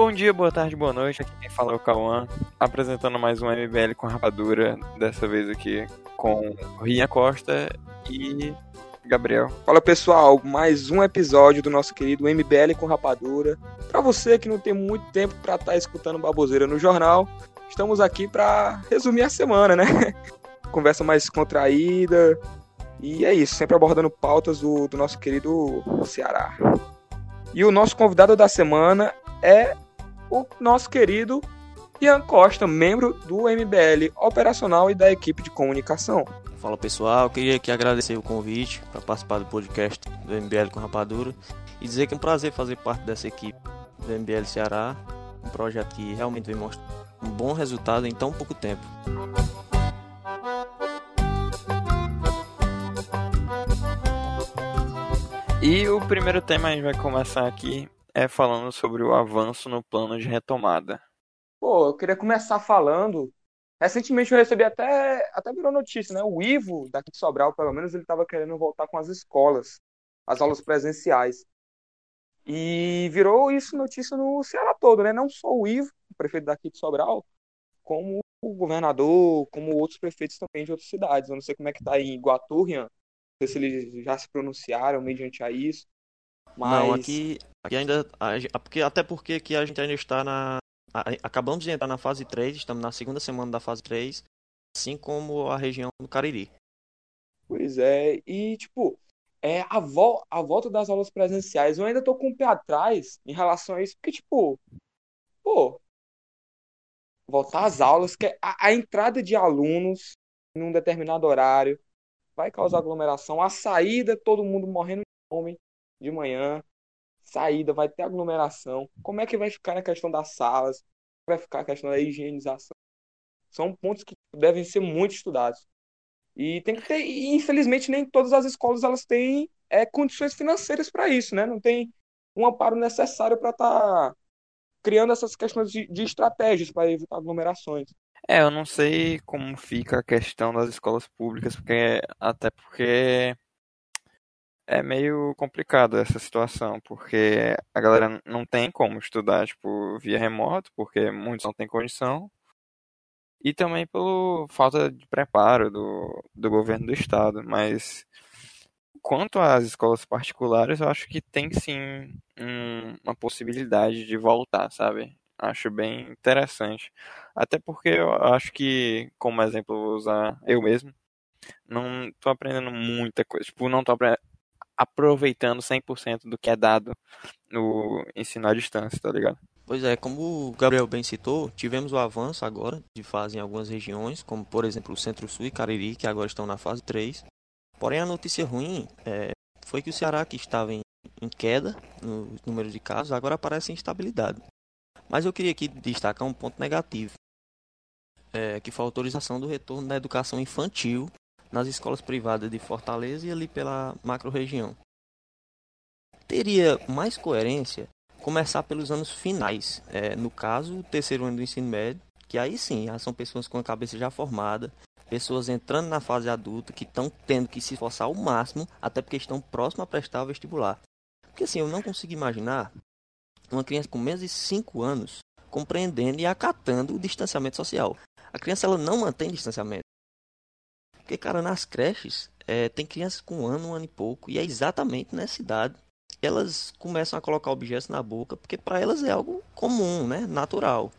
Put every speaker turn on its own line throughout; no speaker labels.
Bom dia, boa tarde, boa noite. Aqui quem fala é o Cauã, apresentando mais um MBL com rapadura, dessa vez aqui com Rinha Costa e Gabriel.
Fala pessoal, mais um episódio do nosso querido MBL com rapadura. Para você que não tem muito tempo para estar tá escutando baboseira no jornal, estamos aqui para resumir a semana, né? Conversa mais contraída. E é isso, sempre abordando pautas do, do nosso querido Ceará. E o nosso convidado da semana é o nosso querido Ian Costa, membro do MBL operacional e da equipe de comunicação.
Fala pessoal, queria aqui agradecer o convite para participar do podcast do MBL com Rapadura e dizer que é um prazer fazer parte dessa equipe do MBL Ceará, um projeto que realmente vem mostrar um bom resultado em tão pouco tempo.
E o primeiro tema a gente vai começar aqui é falando sobre o avanço no plano de retomada.
Pô, eu queria começar falando. Recentemente eu recebi até, até virou notícia, né? O Ivo daqui de Sobral, pelo menos, ele estava querendo voltar com as escolas, as aulas presenciais. E virou isso notícia no Ceará todo, né? Não só o Ivo, o prefeito daqui de Sobral, como o governador, como outros prefeitos também de outras cidades. Eu não sei como é que tá em Iguatu, Rian. Não sei se eles já se pronunciaram mediante a isso. Mas...
Não, aqui, aqui ainda. Porque, até porque aqui a gente ainda está na. Acabamos de entrar na fase 3, estamos na segunda semana da fase 3, assim como a região do Cariri.
Pois é, e tipo, é a, vo a volta das aulas presenciais, eu ainda tô com o pé atrás em relação a isso, porque, tipo, pô, voltar às aulas, que a, a entrada de alunos em um determinado horário vai causar aglomeração, a saída, todo mundo morrendo de fome, de manhã, saída, vai ter aglomeração. Como é que vai ficar na questão das salas? Vai ficar a questão da higienização? São pontos que devem ser muito estudados. E tem que ter, e infelizmente nem todas as escolas elas têm é, condições financeiras para isso, né? Não tem um amparo necessário para estar tá criando essas questões de, de estratégias para evitar aglomerações.
É, eu não sei como fica a questão das escolas públicas, porque até porque é meio complicado essa situação, porque a galera não tem como estudar, tipo, via remoto, porque muitos não têm condição, e também pela falta de preparo do, do governo do estado, mas quanto às escolas particulares, eu acho que tem sim um, uma possibilidade de voltar, sabe? Acho bem interessante. Até porque eu acho que, como exemplo, vou usar eu mesmo, não estou aprendendo muita coisa. Tipo, não tô aproveitando 100% do que é dado no ensino à distância, tá ligado?
Pois é, como o Gabriel bem citou, tivemos o avanço agora de fase em algumas regiões, como por exemplo o Centro-Sul e Cariri, que agora estão na fase 3. Porém, a notícia ruim é, foi que o Ceará, que estava em, em queda no número de casos, agora aparece em estabilidade. Mas eu queria aqui destacar um ponto negativo, é, que foi a autorização do retorno da educação infantil nas escolas privadas de Fortaleza e ali pela macro-região. Teria mais coerência começar pelos anos finais, é, no caso, o terceiro ano do ensino médio, que aí sim, são pessoas com a cabeça já formada, pessoas entrando na fase adulta que estão tendo que se esforçar ao máximo, até porque estão próximos a prestar o vestibular. Porque assim, eu não consigo imaginar uma criança com menos de 5 anos compreendendo e acatando o distanciamento social. A criança ela não mantém distanciamento. Porque, cara, nas creches, é, tem crianças com um ano, um ano e pouco, e é exatamente nessa idade que elas começam a colocar objetos na boca, porque para elas é algo comum, né? Natural.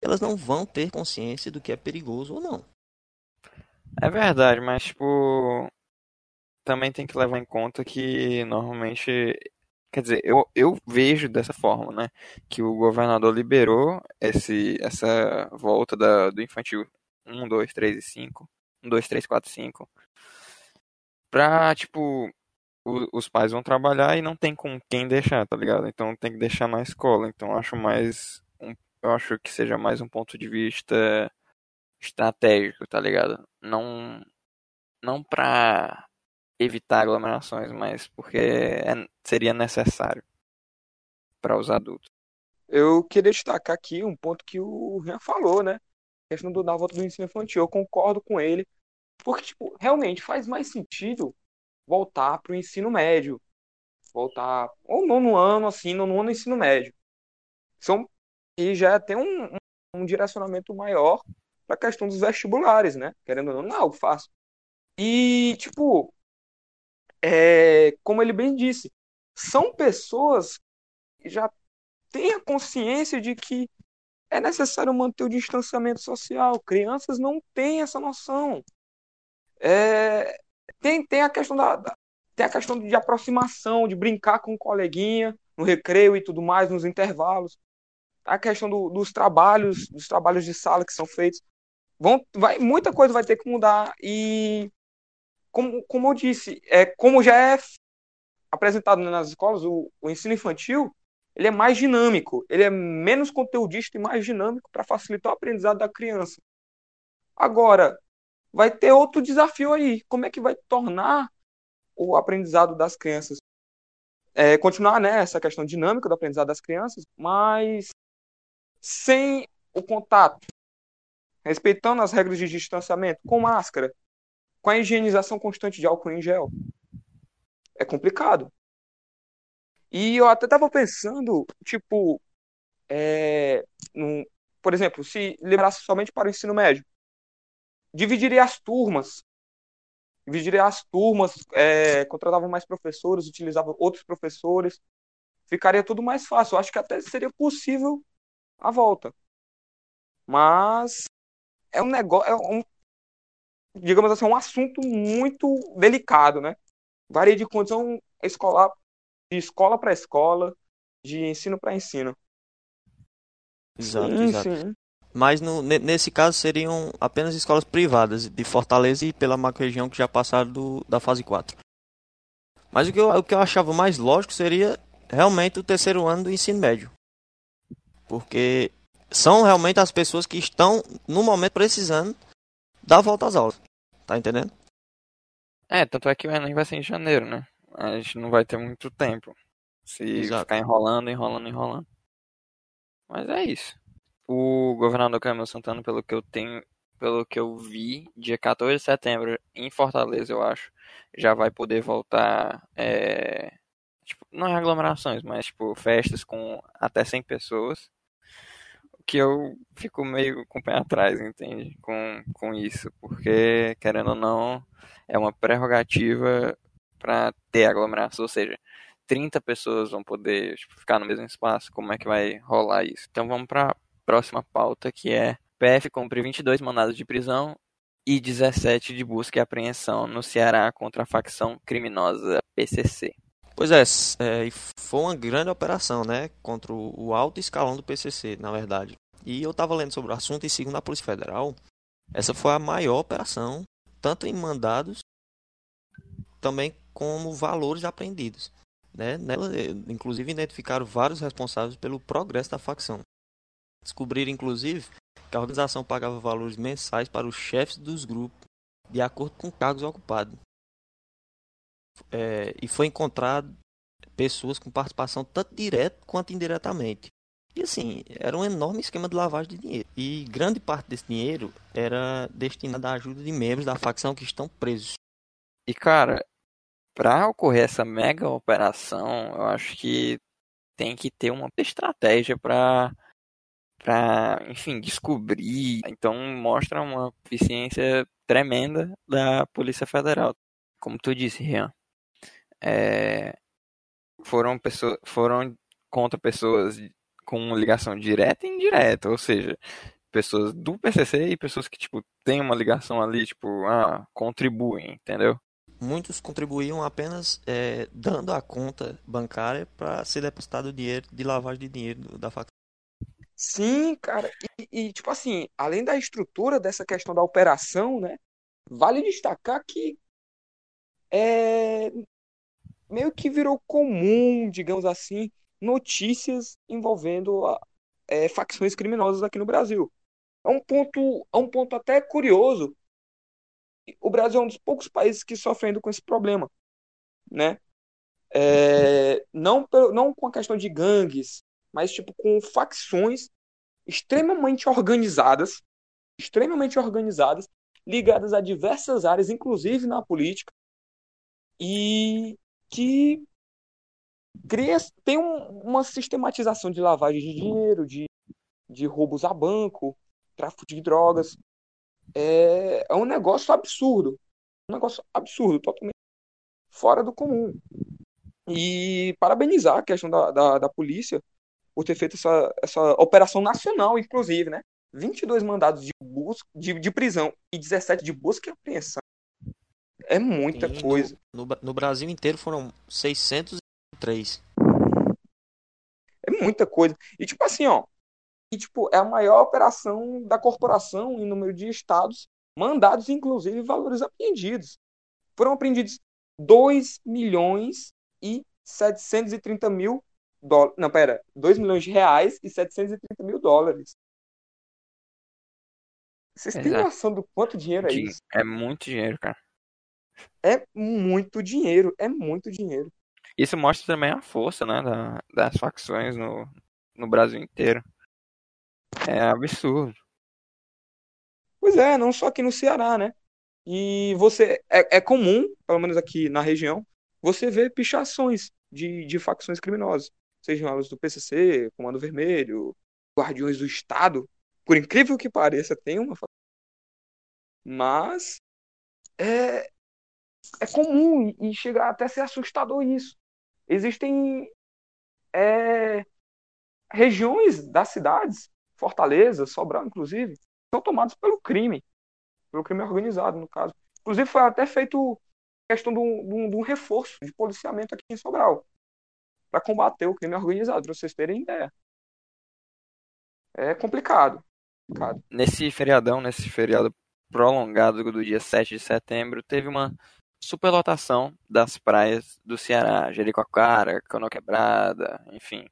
Elas não vão ter consciência do que é perigoso ou não.
É verdade, mas, tipo, também tem que levar em conta que normalmente Quer dizer, eu, eu vejo dessa forma, né? Que o governador liberou esse, essa volta da, do infantil 1, 2, 3 e 5 um, dois, três, quatro, cinco. Pra, tipo, o, os pais vão trabalhar e não tem com quem deixar, tá ligado? Então tem que deixar na escola. Então acho mais. Um, eu acho que seja mais um ponto de vista estratégico, tá ligado? Não. Não pra evitar aglomerações, mas porque é, seria necessário para os adultos.
Eu queria destacar aqui um ponto que o Rian falou, né? Questão do, da volta do ensino infantil. Eu concordo com ele, porque, tipo, realmente faz mais sentido voltar para o ensino médio. Voltar, ou nono ano, assim, nono ano ensino médio. São e já tem um, um direcionamento maior para a questão dos vestibulares, né? Querendo ou não, não é algo fácil. E, tipo, é, como ele bem disse, são pessoas que já têm a consciência de que é necessário manter o distanciamento social. Crianças não têm essa noção. É, tem, tem a questão da, da, tem a questão de aproximação, de brincar com o um coleguinha no recreio e tudo mais, nos intervalos. A questão do, dos trabalhos, dos trabalhos de sala que são feitos. Vão, vai, muita coisa vai ter que mudar e como, como eu disse, é, como já é apresentado nas escolas, o, o ensino infantil ele é mais dinâmico, ele é menos conteudista e mais dinâmico para facilitar o aprendizado da criança. Agora, vai ter outro desafio aí. Como é que vai tornar o aprendizado das crianças? É, continuar né, essa questão dinâmica do aprendizado das crianças, mas sem o contato, respeitando as regras de distanciamento, com máscara, com a higienização constante de álcool em gel. É complicado. E eu até estava pensando, tipo, é, num, por exemplo, se liberasse somente para o ensino médio, dividiria as turmas, dividiria as turmas, é, contratava mais professores, utilizava outros professores, ficaria tudo mais fácil. Eu acho que até seria possível a volta. Mas é um negócio, é um, digamos assim, um assunto muito delicado, né? Varia de condição escolar de escola para escola, de ensino para ensino.
Exato, sim, exato. Sim. Mas no, nesse caso seriam apenas escolas privadas de Fortaleza e pela macro-região que já passaram do, da fase 4. Mas o que, eu, o que eu achava mais lógico seria realmente o terceiro ano do ensino médio. Porque são realmente as pessoas que estão, no momento, precisando dar volta às aulas. Tá entendendo?
É, tanto é que o Enem vai ser em janeiro, né? A gente não vai ter muito tempo. Se Exato. ficar enrolando, enrolando, enrolando. Mas é isso. O governador Camilo Santana, pelo que eu tenho, pelo que eu vi, dia 14 de setembro, em Fortaleza, eu acho, já vai poder voltar. É, tipo, não aglomerações, mas tipo, festas com até 100 pessoas. Que eu fico meio com o pé atrás, entende? Com, com isso. Porque, querendo ou não, é uma prerrogativa para ter aglomeração, ou seja, 30 pessoas vão poder tipo, ficar no mesmo espaço, como é que vai rolar isso? Então vamos para próxima pauta, que é PF cumpre 22 mandados de prisão e 17 de busca e apreensão no Ceará contra a facção criminosa PCC.
Pois é, é foi uma grande operação, né, contra o alto escalão do PCC, na verdade. E eu estava lendo sobre o assunto e segundo a Polícia Federal, essa foi a maior operação, tanto em mandados, também como valores aprendidos. Né? Nela, eh, inclusive, identificaram vários responsáveis pelo progresso da facção. Descobriram, inclusive, que a organização pagava valores mensais para os chefes dos grupos, de acordo com cargos ocupados. É, e foi encontrado pessoas com participação tanto direta quanto indiretamente. E assim, era um enorme esquema de lavagem de dinheiro. E grande parte desse dinheiro era destinado à ajuda de membros da facção que estão presos.
E cara, para ocorrer essa mega operação, eu acho que tem que ter uma estratégia para para, enfim, descobrir. Então mostra uma eficiência tremenda da Polícia Federal. Como tu disse, Rian, é, foram pessoas, foram contra pessoas com ligação direta e indireta, ou seja, pessoas do PCC e pessoas que tipo têm uma ligação ali, tipo, ah, contribuem, entendeu?
Muitos contribuíam apenas é, dando a conta bancária para ser depositado o dinheiro de lavagem de dinheiro da facção.
Sim, cara. E, e, tipo assim, além da estrutura dessa questão da operação, né? Vale destacar que é, meio que virou comum, digamos assim, notícias envolvendo é, facções criminosas aqui no Brasil. É um ponto, é um ponto até curioso, o Brasil é um dos poucos países que sofrendo com esse problema, né? É, não, não com a questão de gangues, mas tipo com facções extremamente organizadas, extremamente organizadas, ligadas a diversas áreas, inclusive na política, e que cria, tem um, uma sistematização de lavagem de dinheiro, de de roubos a banco, tráfico de drogas. É, é um negócio absurdo. Um negócio absurdo, totalmente fora do comum. E parabenizar a questão da, da, da polícia por ter feito essa, essa operação nacional, inclusive, né? 22 mandados de, busca, de, de prisão e 17 de busca e apreensão. É muita
Sim,
coisa.
No, no, no Brasil inteiro foram 603.
É muita coisa. E tipo assim, ó. E, tipo, é a maior operação da corporação em número de estados, mandados, inclusive, valores apreendidos. Foram apreendidos 2 milhões e 730 mil dólares. Não, pera. 2 milhões de reais e 730 mil dólares. Vocês têm
Exato.
noção do quanto dinheiro é isso?
É muito dinheiro, cara.
É muito dinheiro. É muito dinheiro.
Isso mostra também a força, né, da- das facções no, no Brasil inteiro. É absurdo.
Pois é, não só aqui no Ceará, né? E você é, é comum, pelo menos aqui na região, você ver pichações de, de facções criminosas, sejam elas do PCC, Comando Vermelho, Guardiões do Estado. Por incrível que pareça, tem uma. Mas é, é comum e, e chega até a ser assustador isso. Existem é, regiões das cidades, Fortaleza, Sobral, inclusive, são tomadas pelo crime, pelo crime organizado, no caso. Inclusive, foi até feito questão um, de um- de um reforço de policiamento aqui em Sobral para combater o crime organizado, para vocês terem ideia. É complicado. complicado.
Nesse feriadão, nesse feriado prolongado do dia 7 de setembro, teve uma superlotação das praias do Ceará, Jericoacoara, Canoa Quebrada, enfim.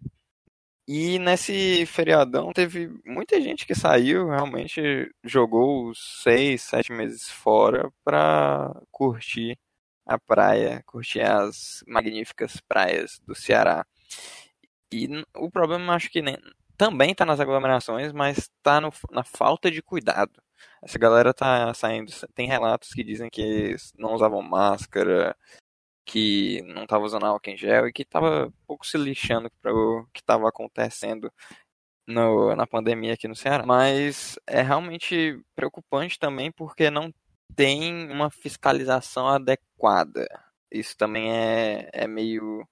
E nesse feriadão teve muita gente que saiu, realmente jogou seis, sete meses fora pra curtir a praia, curtir as magníficas praias do Ceará. E o problema acho que nem, também está nas aglomerações, mas está na falta de cuidado. Essa galera tá saindo, tem relatos que dizem que não usavam máscara, que não estava usando álcool em gel e que estava pouco se lixando para o que estava acontecendo no, na pandemia aqui no Ceará. Mas é realmente preocupante também porque não tem uma fiscalização adequada. Isso também é, é meio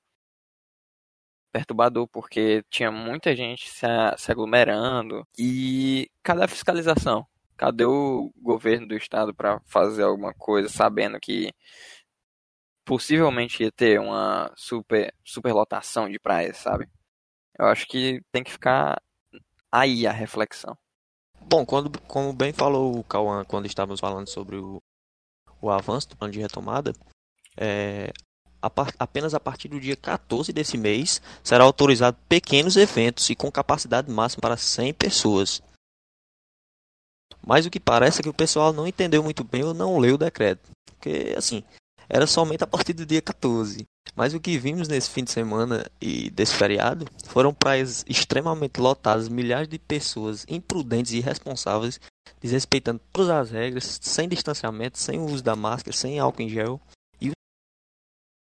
perturbador, porque tinha muita gente se, se aglomerando. E cadê a fiscalização? Cadê o governo do estado para fazer alguma coisa, sabendo que possivelmente ia ter uma super superlotação de praias, sabe? Eu acho que tem que ficar aí a reflexão.
Bom, quando, como bem falou o Cauã quando estávamos falando sobre o, o avanço do plano de retomada, é, a apenas a partir do dia 14 desse mês será autorizado pequenos eventos e com capacidade máxima para 100 pessoas. Mas o que parece é que o pessoal não entendeu muito bem ou não leu o decreto. Porque, assim, era somente a partir do dia 14. Mas o que vimos nesse fim de semana e desse feriado foram praias extremamente lotadas, milhares de pessoas imprudentes e irresponsáveis, desrespeitando todas as regras, sem distanciamento, sem uso da máscara, sem álcool em gel. E o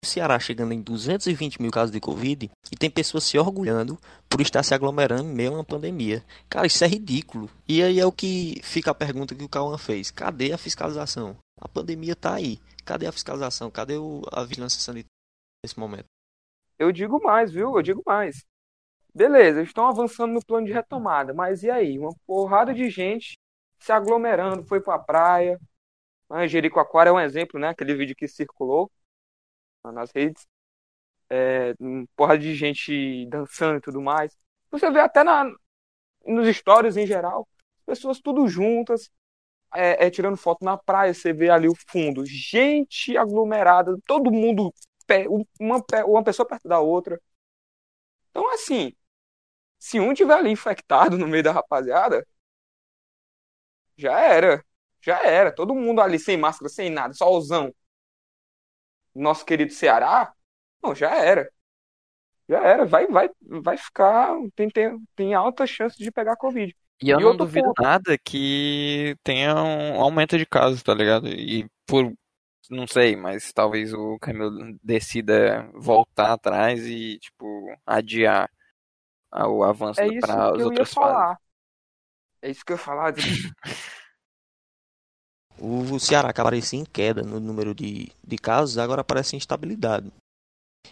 Ceará chegando em 220 mil casos de Covid e tem pessoas se orgulhando por estar se aglomerando em meio a uma pandemia. Cara, isso é ridículo. E aí é o que fica a pergunta que o Cauã fez: cadê a fiscalização? A pandemia tá aí. Cadê a fiscalização? Cadê o- a vigilância sanitária nesse momento?
Eu digo mais, viu? Eu digo mais. Beleza, estão avançando no plano de retomada, mas e aí? Uma porrada de gente se aglomerando, foi pra praia. Ah, Jericoacoara é um exemplo, né? Aquele vídeo que circulou nas redes. É, porrada de gente dançando e tudo mais. Você vê até na, nos stories em geral, pessoas tudo juntas, é, é, tirando foto na praia, você vê ali o fundo, gente aglomerada, todo mundo uma, uma pessoa perto da outra. Então, assim, se um tiver ali infectado no meio da rapaziada, já era. Já era. Todo mundo ali sem máscara, sem nada, solzão. Nosso querido Ceará, não, já era. Já era. Vai, vai, vai ficar. Tem, tem, tem alta chance de pegar Covid.
E eu
E
não duvido
ponto.
nada que tenha um aumento de casos, tá ligado? E por, não sei, mas talvez o Camilo decida voltar atrás e, tipo, adiar o avanço
É isso
para as
que eu ia
outras fases.
falar. É isso que eu ia falar.
O Ceará que aparecia em queda no número de, de casos, agora aparece em estabilidade.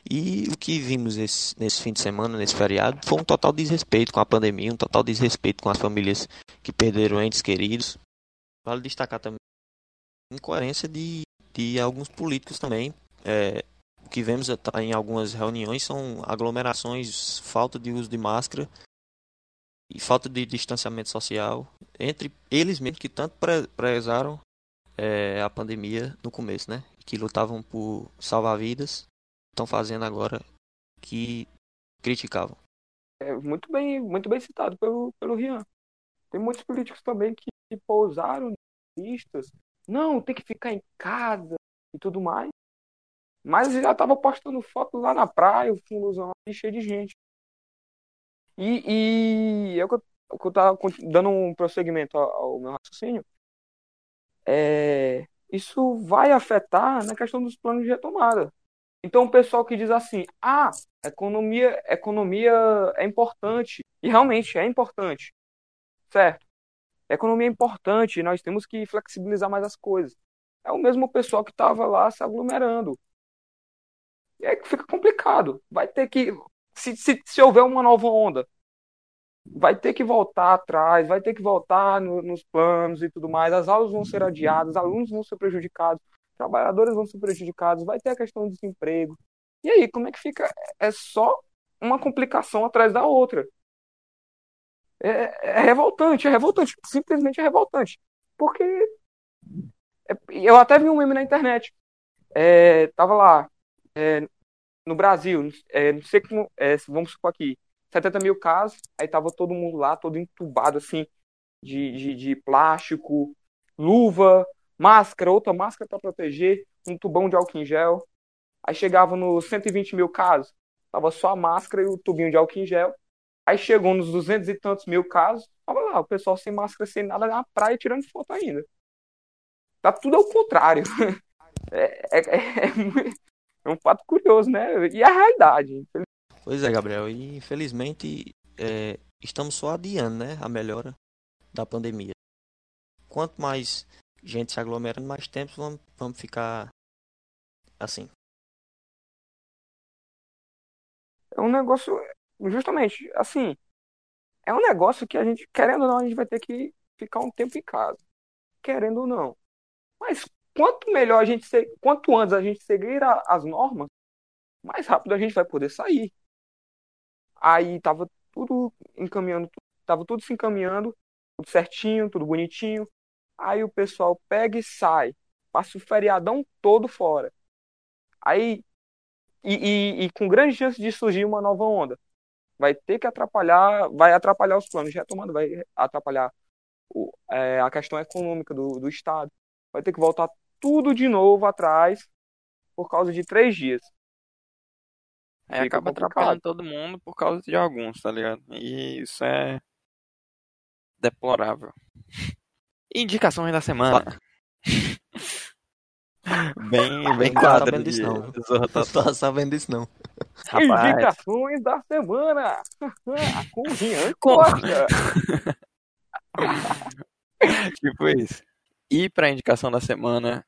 E o que vimos esse, nesse fim de semana, nesse feriado, foi um total desrespeito com a pandemia, um total desrespeito com as famílias que perderam entes queridos. Vale destacar também a incoerência de, de alguns políticos também. É, o que vemos em algumas reuniões são aglomerações, falta de uso de máscara e falta de distanciamento social entre eles mesmos que tanto prezaram é, a pandemia no começo, né? Que lutavam por salvar vidas, estão fazendo agora que criticavam.
É muito bem, muito bem citado pelo, pelo Rian. Tem muitos políticos também que, pousaram listas. Não, tem que ficar em casa e tudo mais. Mas já tava postando foto lá na praia, o fundozão cheio de gente. E, e é eu, que eu tava dando um prosseguimento ao, ao meu raciocínio é, isso vai afetar na questão dos planos de retomada. Então, o pessoal que diz assim, ah, economia, economia é importante, e realmente é importante, certo? economia é importante, nós temos que flexibilizar mais as coisas. É o mesmo pessoal que estava lá se aglomerando. E aí fica complicado. Vai ter que, se, se, se houver uma nova onda, vai ter que voltar atrás, vai ter que voltar no, nos planos e tudo mais. As aulas vão ser adiadas, alunos vão ser prejudicados, trabalhadores vão ser prejudicados, vai ter a questão do desemprego. E aí, como é que fica? É só uma complicação atrás da outra. É, é revoltante, é revoltante, simplesmente é revoltante. Porque é, eu até vi um meme na internet. É, tava lá, é, no Brasil, é, não sei como, é, vamos supor aqui, 70 mil casos, aí tava todo mundo lá, todo entubado, assim, de, de, de plástico, luva, máscara, outra máscara para proteger, um tubão de álcool em gel. Aí chegava nos 120 mil casos, tava só a máscara e o tubinho de álcool em gel. Aí chegou nos 200 e tantos mil casos, tava lá, o pessoal sem máscara, sem nada, na praia tirando foto ainda. Tá tudo ao contrário. É, é, é, é um fato curioso, né? E a realidade.
Pois é, Gabriel, e infelizmente é, estamos só adiando né, a melhora da pandemia. Quanto mais gente se aglomerando, mais tempo vamos, vamos ficar assim.
É um negócio, justamente, assim, é um negócio que a gente, querendo ou não, a gente vai ter que ficar um tempo em casa. Querendo ou não. Mas quanto melhor a gente, quanto antes a gente seguir as normas, mais rápido a gente vai poder sair. Aí tava tudo encaminhando, tava tudo se encaminhando, tudo certinho, tudo bonitinho. Aí o pessoal pega e sai, passa o feriadão todo fora. Aí, e, e, e com grande chance de surgir uma nova onda. Vai ter que atrapalhar, vai atrapalhar os planos de retomada, vai atrapalhar o, é, a questão econômica do, do Estado. Vai ter que voltar tudo de novo atrás por causa de três dias.
É, acaba atrapalhando todo mundo por causa de alguns, tá ligado? E isso é deplorável. Indicações da semana. bem, bem
claro. Não disso não. Não tô sabendo disso não.
Rapaz. Indicações da semana. Com Rian Costa.
tipo isso. E pra indicação da semana,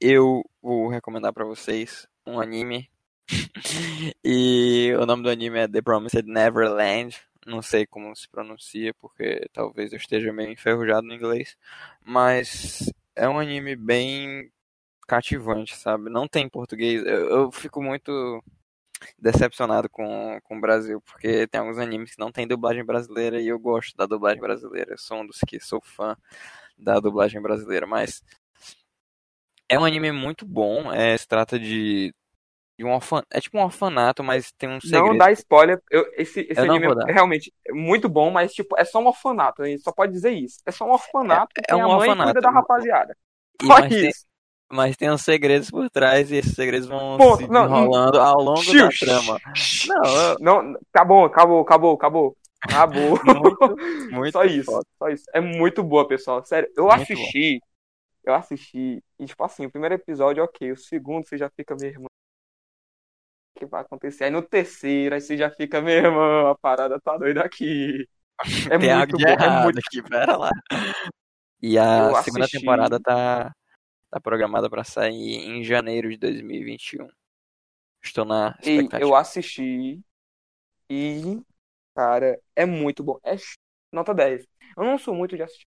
eu vou recomendar para vocês um anime e o nome do anime é The Promised Neverland. Não sei como se pronuncia, porque talvez eu esteja meio enferrujado no inglês. Mas é um anime bem cativante, sabe? Não tem português. Eu, eu fico muito decepcionado com, com o Brasil, porque tem alguns animes que não tem dublagem brasileira e eu gosto da dublagem brasileira. Eu sou um dos que sou fã da dublagem brasileira, mas é um anime muito bom. É, se trata de de um. É tipo um orfanato, mas tem um segredo.
Não dá spoiler. Eu, esse esse eu anime é realmente muito bom, mas tipo, é só um orfanato. A gente só pode dizer isso. É só um orfanato é, é um a mãe orfanato. cuida da rapaziada.
E, só mas isso. Tem, mas tem uns segredos por trás e esses segredos vão Ponto, se enrolando ao longo xiu, da trama.
Não, eu... não, acabou, acabou, acabou, acabou. Acabou. muito, muito só isso, foda. só isso. É muito boa, pessoal. Sério, eu muito assisti. Bom. Eu assisti, e tipo assim, o primeiro episódio, ok. O segundo você já fica, meu irmão, que vai acontecer. Aí no terceiro, aí você já fica, meu irmão, a parada tá doida aqui. É
Tem
muito bom, é muito
aqui, pera lá. E a
Eu
segunda
assisti-
temporada tá, tá programada pra sair em janeiro de 2021. Estou na
E
expectativa.
eu assisti e, cara, é muito bom. É nota 10. Eu não sou muito de assistir.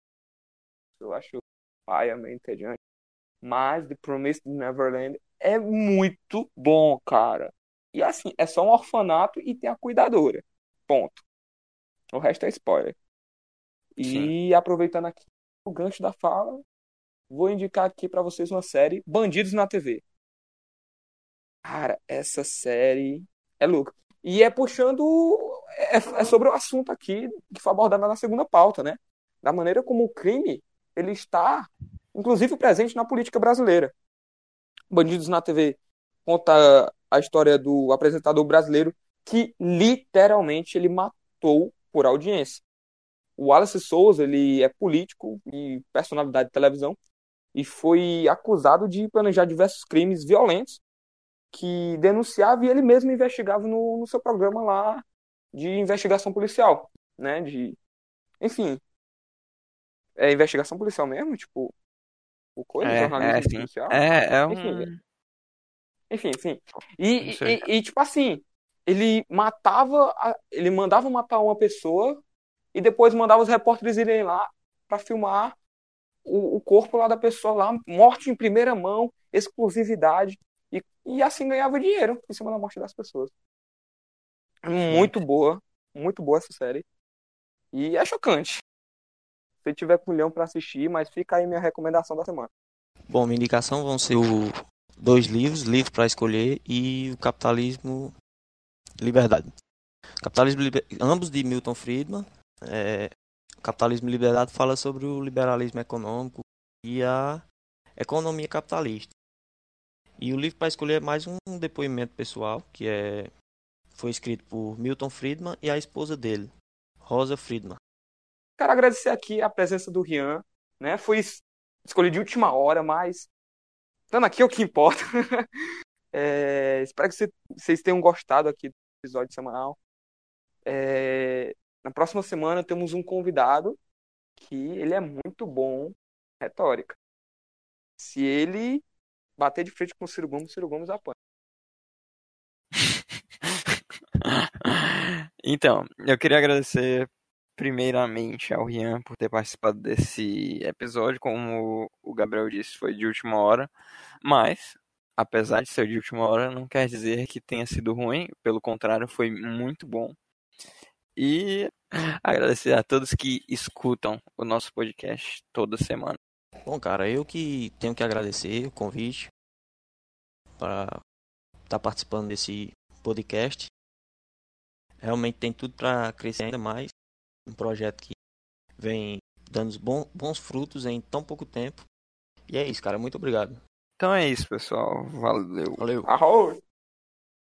Eu acho paia, meio entediante. Mas The Promised Neverland é muito bom, cara. E assim, é só um orfanato e tem a cuidadora. Ponto. O resto é spoiler. E aproveitando aqui o gancho da fala, vou indicar aqui pra vocês uma série Bandidos na TV. Cara, essa série é louca. E é puxando. É, é sobre o assunto aqui que foi abordado na segunda pauta, né? Da maneira como o crime ele está, inclusive, presente na política brasileira. Bandidos na TV conta a história do apresentador brasileiro que literalmente ele matou por audiência. O Wallace Souza, ele é político e personalidade de televisão e foi acusado de planejar diversos crimes violentos que denunciava e ele mesmo investigava no, no seu programa lá de investigação policial, né? De, enfim, é investigação policial mesmo, tipo, o coisa,
É,
jornalismo
é,
policial.
É, é um.
Enfim, Enfim, enfim. E,
sei.
e, e, tipo assim, ele matava, a- ele mandava matar uma pessoa e depois mandava os repórteres irem lá pra filmar o, o corpo lá da pessoa lá, morte em primeira mão, exclusividade. E, e assim ganhava dinheiro em cima da morte das pessoas. Muito boa, muito boa essa série. E é chocante. Se tiver com milhão pra assistir, mas fica aí minha recomendação da semana.
Bom, minha indicação vão ser o dois livros, Livro para Escolher e o Capitalismo Liberdade. Capitalismo Liber- ambos de Milton Friedman. É, Capitalismo e Liberdade fala sobre o liberalismo econômico e a economia capitalista. E o livro para escolher é mais um depoimento pessoal, que é foi escrito por Milton Friedman e a esposa dele, Rosa Friedman.
Quero agradecer aqui a presença do Rian, né? Foi es- escolhido de última hora, mas estando aqui é o que importa. É, espero que cê- vocês tenham gostado aqui do episódio semanal. É, na próxima semana temos um convidado que ele é muito bom em retórica. Se ele bater de frente com o Ciro Gomes, o Ciro Gomes apanha.
Então, eu queria agradecer primeiramente ao Rian por ter participado desse episódio. Como o Gabriel disse, foi de última hora. Mas, apesar de ser de última hora, não quer dizer que tenha sido ruim. Pelo contrário, foi muito bom. E agradecer a todos que escutam o nosso podcast toda semana.
Bom, cara, eu que tenho que agradecer o convite para estar participando desse podcast. Realmente tem tudo para crescer ainda mais. Um projeto que vem dando bons, bons frutos em tão pouco tempo. E é isso, cara. Muito obrigado.
Então é isso, pessoal. Valeu.
Valeu.
Arroz!